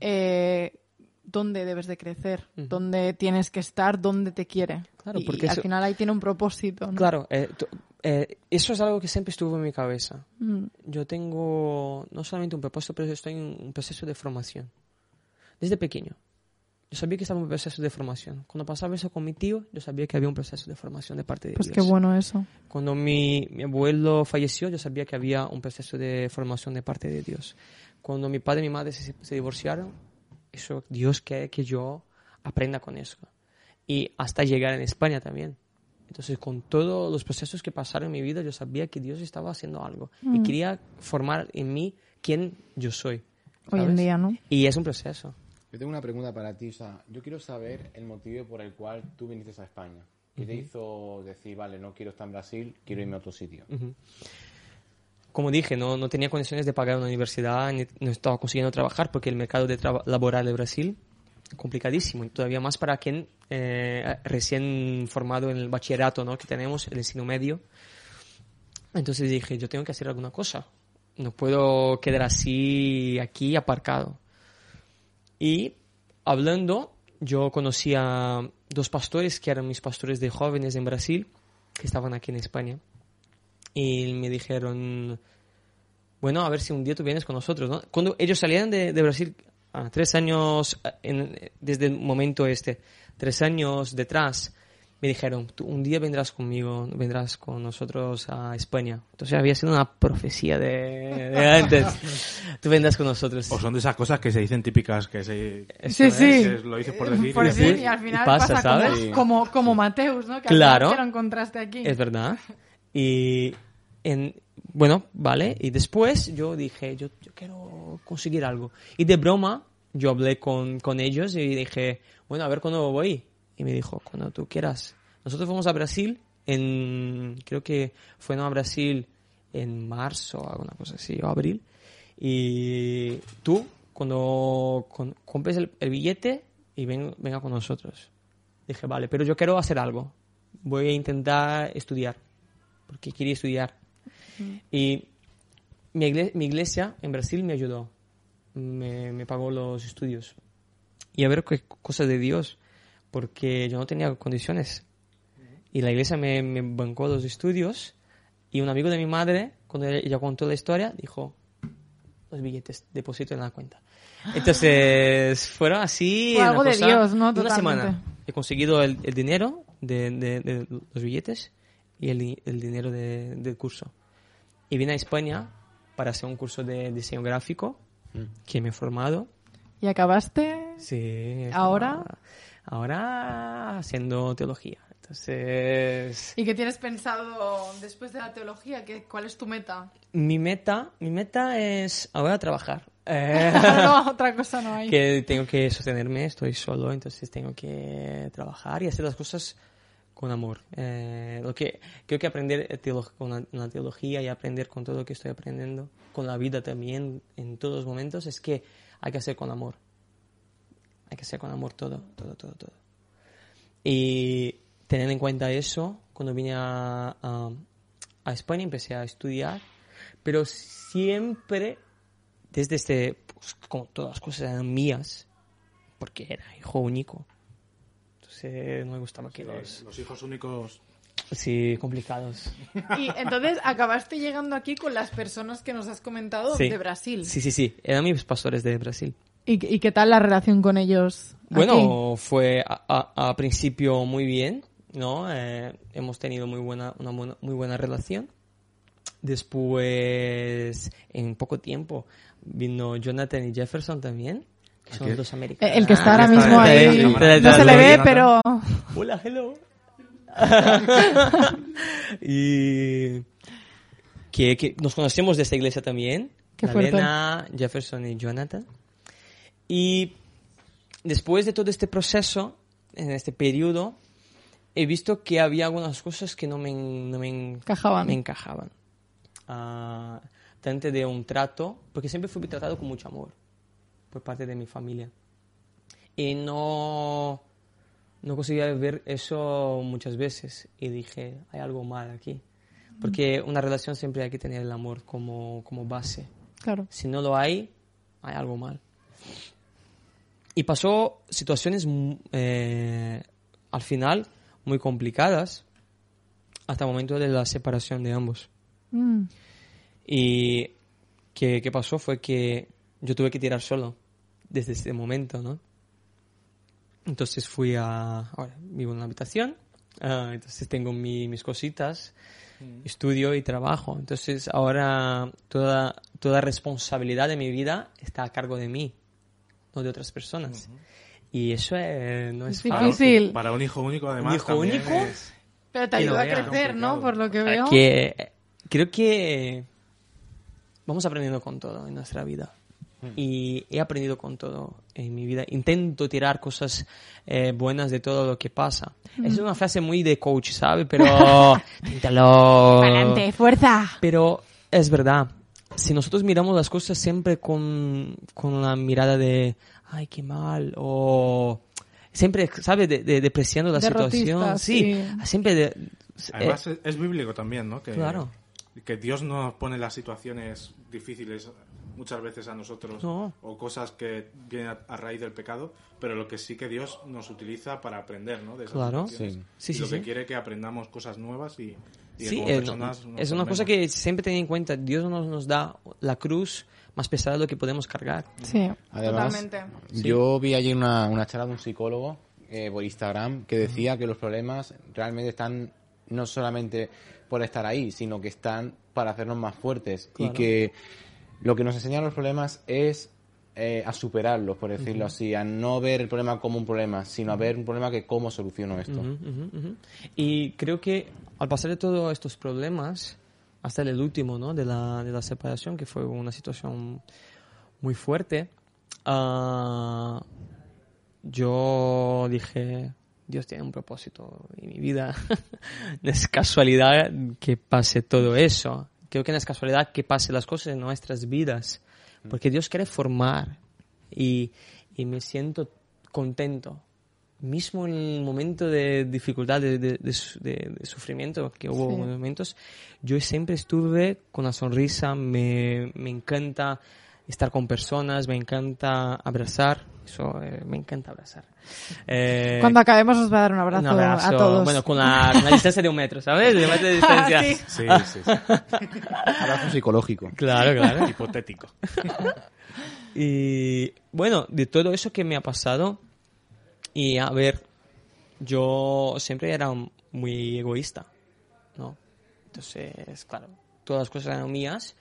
eh, dónde debes de crecer, dónde tienes que estar, dónde te quiere. Claro, y porque al eso- final ahí tiene un propósito. ¿no? Claro, eh, eh, eso es algo que siempre estuvo en mi cabeza. Mm, yo tengo no solamente un propósito, pero estoy en un proceso de formación. Desde pequeño. Yo sabía que estaba en un proceso de formación. Cuando pasaba eso con mi tío, yo sabía que había un proceso de formación de parte de Pues Dios. qué bueno eso. Cuando mi, mi abuelo falleció, yo sabía que había un proceso de formación de parte de Dios. Cuando mi padre y mi madre se, se divorciaron, eso Dios quiere que yo aprenda con eso. Y hasta llegar en España también. Entonces, con todos los procesos que pasaron en mi vida, yo sabía que Dios estaba haciendo algo. Y quería formar en mí quién yo soy. Hoy en ¿sabes? día, ¿no? Y es un proceso. Yo tengo una pregunta para ti. O sea, yo quiero saber el motivo por el cual tú viniste a España. ¿Qué te hizo decir, vale, no quiero estar en Brasil, quiero irme a otro sitio? Como dije, no, no tenía condiciones de pagar una universidad, ni- no estaba consiguiendo trabajar porque el mercado de laboral de Brasil complicadísimo y todavía más para quien eh, recién formado en el bachillerato ¿no? que tenemos, el ensino medio. Entonces dije, yo tengo que hacer alguna cosa. No puedo quedar así aquí aparcado. Y hablando, yo conocí a dos pastores que eran mis pastores de jóvenes en Brasil, que estaban aquí en España. Y me dijeron, bueno, a ver si un día tú vienes con nosotros, ¿no? Cuando ellos salían de Brasil, ah, tres años, ah, en- desde el momento este, tres años detrás, me dijeron, tú un día vendrás conmigo, vendrás con nosotros a España. Entonces había sido una profecía de, de antes. tú vendrás con nosotros. O son de esas cosas que se dicen típicas que se... Sí, es. sí. que lo dices por decir. Por y decir, después- y al final y pasa, pasa, ¿sabes? Como, como, como Mateus, ¿no? Que al Claro. final que lo encontraste aquí. Es verdad. Y en, bueno, vale. Y después yo dije, yo, yo quiero conseguir algo. Y de broma, yo hablé con, con ellos y dije, bueno, a ver cuándo voy. Y me dijo, cuando tú quieras. Nosotros fuimos a Brasil en, creo que fueron a Brasil en marzo alguna cosa así, o abril. Y tú, cuando compres el, el billete y ven- venga con nosotros. Dije, vale, pero yo quiero hacer algo. Voy a intentar estudiar, porque quería estudiar. Y mi iglesia, mi iglesia en Brasil me ayudó, me, me pagó los estudios. Y a ver qué cosa de Dios, porque yo no tenía condiciones. Y la iglesia me, me bancó los estudios. Y un amigo de mi madre, cuando ella, contó la historia, dijo, los billetes, deposito en la cuenta. Entonces, fueron así. Fue una algo de cosa- Dios, ¿no? Una Totalmente. semana. He conseguido el, el dinero de, de- de los billetes y el, el dinero de- del curso. Y vine a España para hacer un curso de diseño gráfico que me he formado. ¿Y acabaste? Sí. ¿Ahora? Ahora haciendo teología. Entonces, ¿Y qué tienes pensado después de la teología? ¿Qué, ¿Cuál es tu meta? mi meta, mi meta es ahora trabajar. Eh, no, otra cosa no hay. que tengo que sostenerme, estoy solo, entonces tengo que trabajar y hacer las cosas con amor. Eh, lo que creo que aprender con la, la teología y aprender con todo lo que estoy aprendiendo, con la vida también en todos los momentos, es que hay que hacer con amor. Hay que hacer con amor todo, todo, todo, todo. Y teniendo en cuenta eso, cuando vine a, a, a España empecé a estudiar, pero siempre desde este, como todas las cosas eran mías, porque era hijo único. No me gustaba que los... Los hijos únicos Sí, complicados. Y entonces acabaste llegando aquí con las personas que nos has comentado Sí. de Brasil. Sí, sí, sí. Eran mis pastores de Brasil. ¿Y, y qué tal la relación con ellos? aquí? Bueno, fue a, a- a principio muy bien, ¿no? Eh, hemos tenido muy buena, una buena- muy buena relación. Después, en poco tiempo, vino Jonathan y Jefferson también. Que Son dos americanos. El que está ahora mismo ahí. No se le ve, pero. Hola, hello. y que, que nos conocemos de esta iglesia también. Qué. Elena, Jefferson y Jonathan. Y después de todo este proceso, en este periodo, he visto que había algunas cosas que no me, no me Encajaban. Me encajaban. Ah, tanto de un trato, porque siempre fui tratado con mucho amor por parte de mi familia. Y no, no conseguía ver eso muchas veces. Y dije, hay algo mal aquí. Porque una relación siempre hay que tener el amor como, como base. Claro. Si no lo hay, hay algo mal. Y pasó situaciones mm, eh, al final muy complicadas hasta el momento de la separación de ambos. Mm. Y que, que pasó fue que yo tuve que tirar solo desde ese momento, ¿no? Entonces fui a... Ahora vivo en una habitación, ah, entonces tengo mi- mis cositas, estudio y trabajo. Entonces ahora toda, toda responsabilidad de mi vida está a cargo de mí, no de otras personas. Y eso eh, no es Es fácil. difícil. Para un hijo único, además. ¿Un hijo único? es- Pero te ayuda a crecer, ¿no? Por lo que veo. que eh, creo que vamos aprendiendo con todo en nuestra vida. Y he aprendido con todo en mi vida. Intento tirar cosas eh, buenas de todo lo que pasa. Es una frase muy de coach, ¿sabe? Pero... inténtalo. Adelante, fuerza. Pero es verdad. Si nosotros miramos las cosas siempre con, con la mirada de, ay, qué mal, o siempre, ¿sabes? De, de- depreciando la Derrotista, situación. Sí, sí. siempre de, Además, eh, es, bíblico también, ¿no? Que, Claro. Que Dios no nos pone las situaciones difíciles muchas veces a nosotros No. o cosas que vienen a, a raíz del pecado, pero lo que sí que Dios nos utiliza para aprender, ¿no? De esas Claro. situaciones. Sí, lo sí. que quiere que aprendamos cosas nuevas y, y Sí, como eh, personas nos es una cosa que siempre tener en cuenta. Dios nos, nos da la cruz más pesada de lo que podemos cargar. Sí, Además, totalmente. yo vi ayer una, una charla de un psicólogo eh, por Instagram que decía que los problemas realmente están no solamente por estar ahí, sino que están para hacernos más fuertes Claro. y que lo que nos enseñan los problemas es eh, a superarlos, por decirlo así, a no ver el problema como un problema, sino a ver un problema que cómo soluciono esto. Ujú, ujú, ujú. Y creo que al pasar de todos estos problemas, hasta el último, ¿no? De la, de la separación, que fue una situación muy fuerte, ah, yo dije, Dios tiene un propósito en mi vida. no es casualidad que pase todo eso. Creo que no es casualidad que pase las cosas en nuestras vidas. Porque Dios quiere formar. Y, y me siento contento. Mismo en el momento de dificultad, de, de- de de- sufrimiento, que hubo Sí. momentos, yo siempre estuve con una sonrisa. Me, me encanta estar con personas, me encanta abrazar. Eso, eh, me encanta abrazar. Eh, Cuando acabemos os va a dar un abrazo, un abrazo, a todos. Bueno, con la, con la distancia de un metro, ¿sabes? De metro de distancia. Sí. Sí, sí, sí. Abrazo psicológico. Claro, claro. Hipotético. Y bueno, de todo eso que me ha pasado, y a ver, yo siempre era muy egoísta, ¿no? Entonces, claro, todas las cosas eran mías,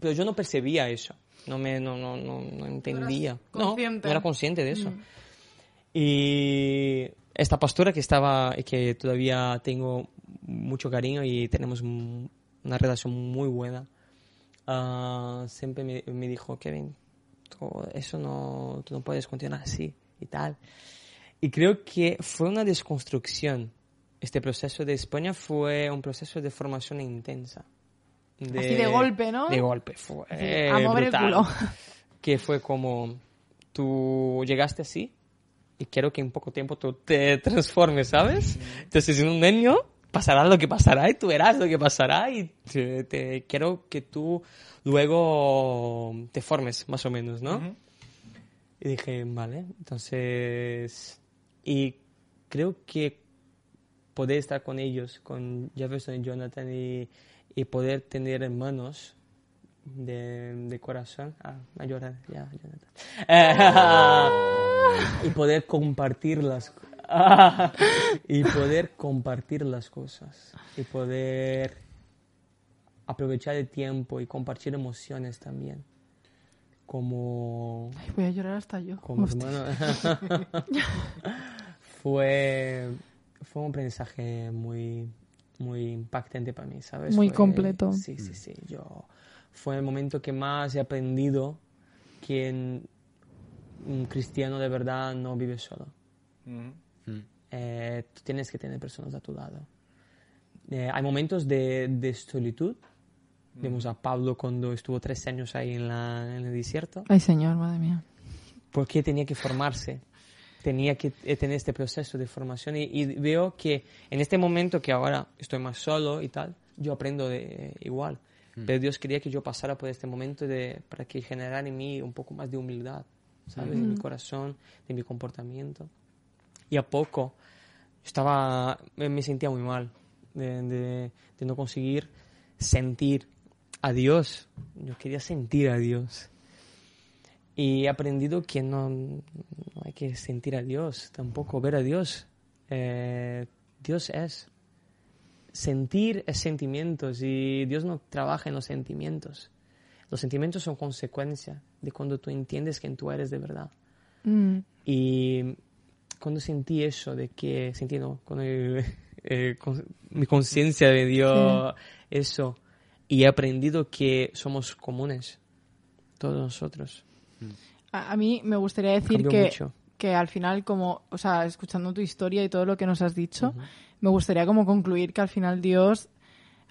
pero yo no percibía eso, no me, no, no, no, no entendía. No, no era consciente de eso. Y esta pastora que estaba, y que todavía tengo mucho cariño y tenemos una relación muy buena, ah, siempre me, me dijo, Kevin, tú eso no, tú no puedes continuar así y tal. Y creo que fue una desconstrucción. Este proceso de España fue un proceso de formación intensa. Así de golpe, ¿no? De golpe. Fue Sí, a mover el brutal. culo. Que fue como, tú llegaste así y quiero que en poco tiempo tú te transformes, ¿sabes? Entonces, en un año pasará lo que pasará y tú verás lo que pasará y te, te- quiero que tú luego te formes más o menos, ¿no? Y dije, vale, entonces... Y creo que poder estar con ellos, con Jefferson y Jonathan y, y poder tener hermanos de, de corazón. Ah, a llorar, ya, Jonathan. Y poder compartir las y poder compartir las cosas y poder aprovechar el tiempo y compartir emociones también como Ay, voy a llorar hasta yo. como hermano. fue, fue un aprendizaje muy, muy impactante para mí, ¿sabes? Muy Fue- completo. Sí, sí, sí. Yo, fue el momento que más he aprendido que en- un cristiano de verdad no vive solo. Ujú. Eh, tú tienes que tener personas a tu lado. Eh, hay momentos de, de solitud. Vemos a Pablo cuando estuvo tres años ahí en, la, en el desierto. Ay, señor, madre mía. porque tenía que formarse, tenía que eh, tener este proceso de formación y, y veo que en este momento que ahora estoy más solo y tal, yo aprendo de igual. Pero Dios quería que yo pasara por este momento de, para que generara en mí un poco más de humildad, ¿sabes? De mi corazón, de mi comportamiento. Y a poco estaba, me, sentía muy mal de, de- de no conseguir sentir a Dios. Yo quería sentir a Dios. Y he aprendido que no hay que sentir a Dios, tampoco ver a Dios. Eh, Dios es. Sentir es sentimientos y Dios no trabaja en los sentimientos. Los sentimientos son consecuencia de cuando tú entiendes quién tú eres de verdad. Mm. Y cuando sentí eso, de que sentí, no, cuando eh, con- mi conciencia me dio eso, y he aprendido que somos comunes, todos nosotros. A, a mí me gustaría decir que, mucho. que al final, como, o sea, escuchando tu historia y todo lo que nos has dicho, me gustaría como concluir que al final Dios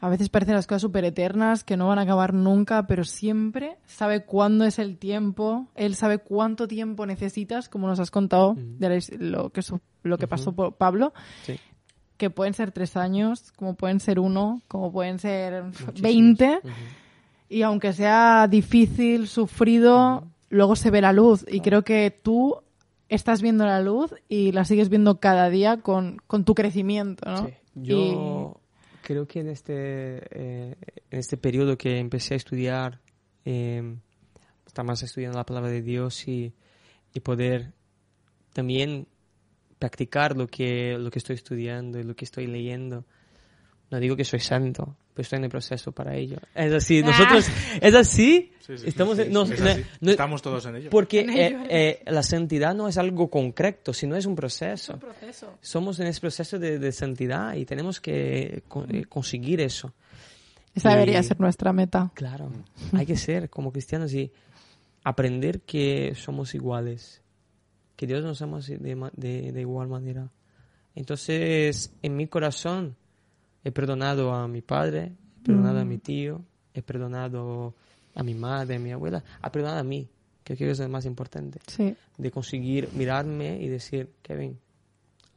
a veces parecen las cosas súper eternas, que no van a acabar nunca, pero siempre sabe cuándo es el tiempo, Él sabe cuánto tiempo necesitas, como nos has contado de lo, que, su- lo que pasó por Pablo, Sí. que pueden ser tres años, como pueden ser uno, como pueden ser veinte, y aunque sea difícil, sufrido, luego se ve la luz. Y creo que tú estás viendo la luz y la sigues viendo cada día con, con tu crecimiento, ¿no? Sí. Yo creo que en este, eh, en este periodo que empecé a estudiar, eh, está más estudiando la palabra de Dios y, y poder también practicar lo que, lo que estoy estudiando y lo que estoy leyendo. No digo que soy santo, pero estoy en el proceso para ello. Es así, nosotros, es así, Sí, sí, estamos, sí, sí, no- es así. no- Estamos todos en ello. porque En ello eh, eh, la santidad no es algo concreto, sino es un proceso proceso. somos en ese proceso de, de santidad y tenemos que co- eh, conseguir eso. Esa Y- debería ser nuestra meta. Claro, hay que ser como cristianos y aprender que somos iguales, que Dios nos ama de, de- de igual manera. Entonces, en mi corazón he perdonado a mi padre, he perdonado a mi tío, he perdonado a mi madre, a mi abuela, ha perdonado a mí, que creo que es lo más importante Sí. de conseguir mirarme y decir, Kevin,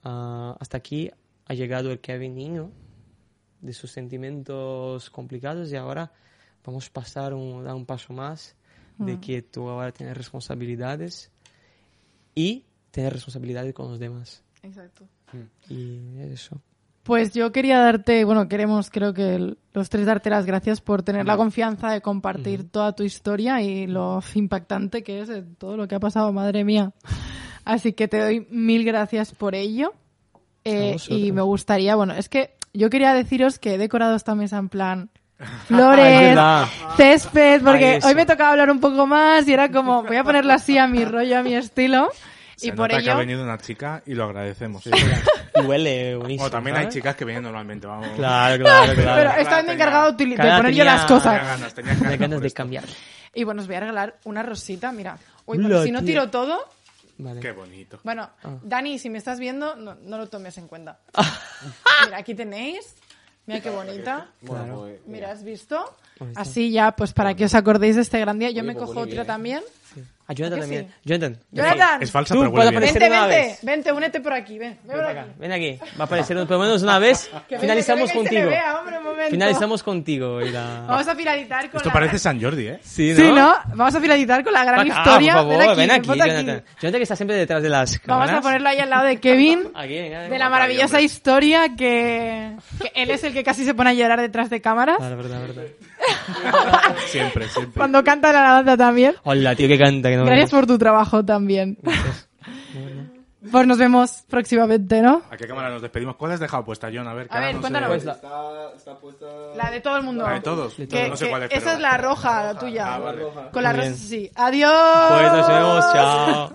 ah, hasta aquí ha llegado el Kevin niño de sus sentimientos complicados y ahora vamos a pasar un, dar un paso más de que tú ahora tienes responsabilidades y tener responsabilidades con los demás. Exacto. Y eso. Pues yo quería darte, bueno, queremos creo que los tres darte las gracias por tener la confianza de compartir toda tu historia y lo impactante que es eh, todo lo que ha pasado, madre mía. Así que te doy mil gracias por ello. Eh, y me gustaría, bueno, es que yo quería deciros que he decorado esta mesa en plan Es flores, césped, porque hoy me tocaba hablar un poco más y era como, voy a ponerlo así a mi rollo, a mi estilo. Se y por nota que ha ello, venido una chica y lo agradecemos. Y huele buenísimo. O también hay chicas que vienen normalmente, vamos. Claro, claro, pero claro. estaba tenía- encargado de, poner yo tenía- las Tenía cosas. ganas, tenía ganas ganas por de esto. cambiar. Y bueno, os voy a regalar una rosita, mira. Uy, porque si no tía. tiro todo. Vale. Qué bonito. Bueno, Ah. Dani, si me estás viendo, no, no lo tomes en cuenta. Mira, aquí tenéis. Mira qué bonita. Bueno, Claro. pues, Mira, ¿has visto? Ahí está. Así ya, pues para que os acordéis de este gran día. Yo Oye, me pues cojo otra también. Ah, Jonathan ¿A que también. sí? Jonathan. Jonathan, Es falsa, Tú pero aparecer vente, una vente, vez. vente, únete por aquí, ven, ven aquí. acá, ven aquí. Va a aparecer por lo menos una vez. Que Finalizamos que contigo. vea, hombre, un. Finalizamos contigo. Y la... Vamos a finalizar con Esto la... parece San Jordi, ¿eh? Sí, ¿no? Sí, ¿no? Vamos a finalizar con la gran acá, historia. por favor, ven aquí, ven aquí, Jonathan. Jonathan que está siempre detrás de las Vamos cámaras. a ponerlo ahí al lado de Kevin. Aquí, venga, De la maravillosa historia que, que él es el que casi se pone a llorar detrás de cámaras. Ah, la verdad, la verdad. Siempre, siempre. Cuando canta la alabanza también. Hola, tío, que canta. Que no Gracias por tu trabajo también. Pues nos vemos próximamente, ¿no? ¿A qué cámara nos despedimos? ¿Cuál has dejado puesta, John? A ver, A ver, no sé- cuéntanos. Pues la- Está, está puesta. La de todo el mundo. La de todos. Que- no sé cuál es. esa pero- es la roja, la tuya. Ah, vale. Con la bien. sí. Adiós. Pues nos vemos, chao.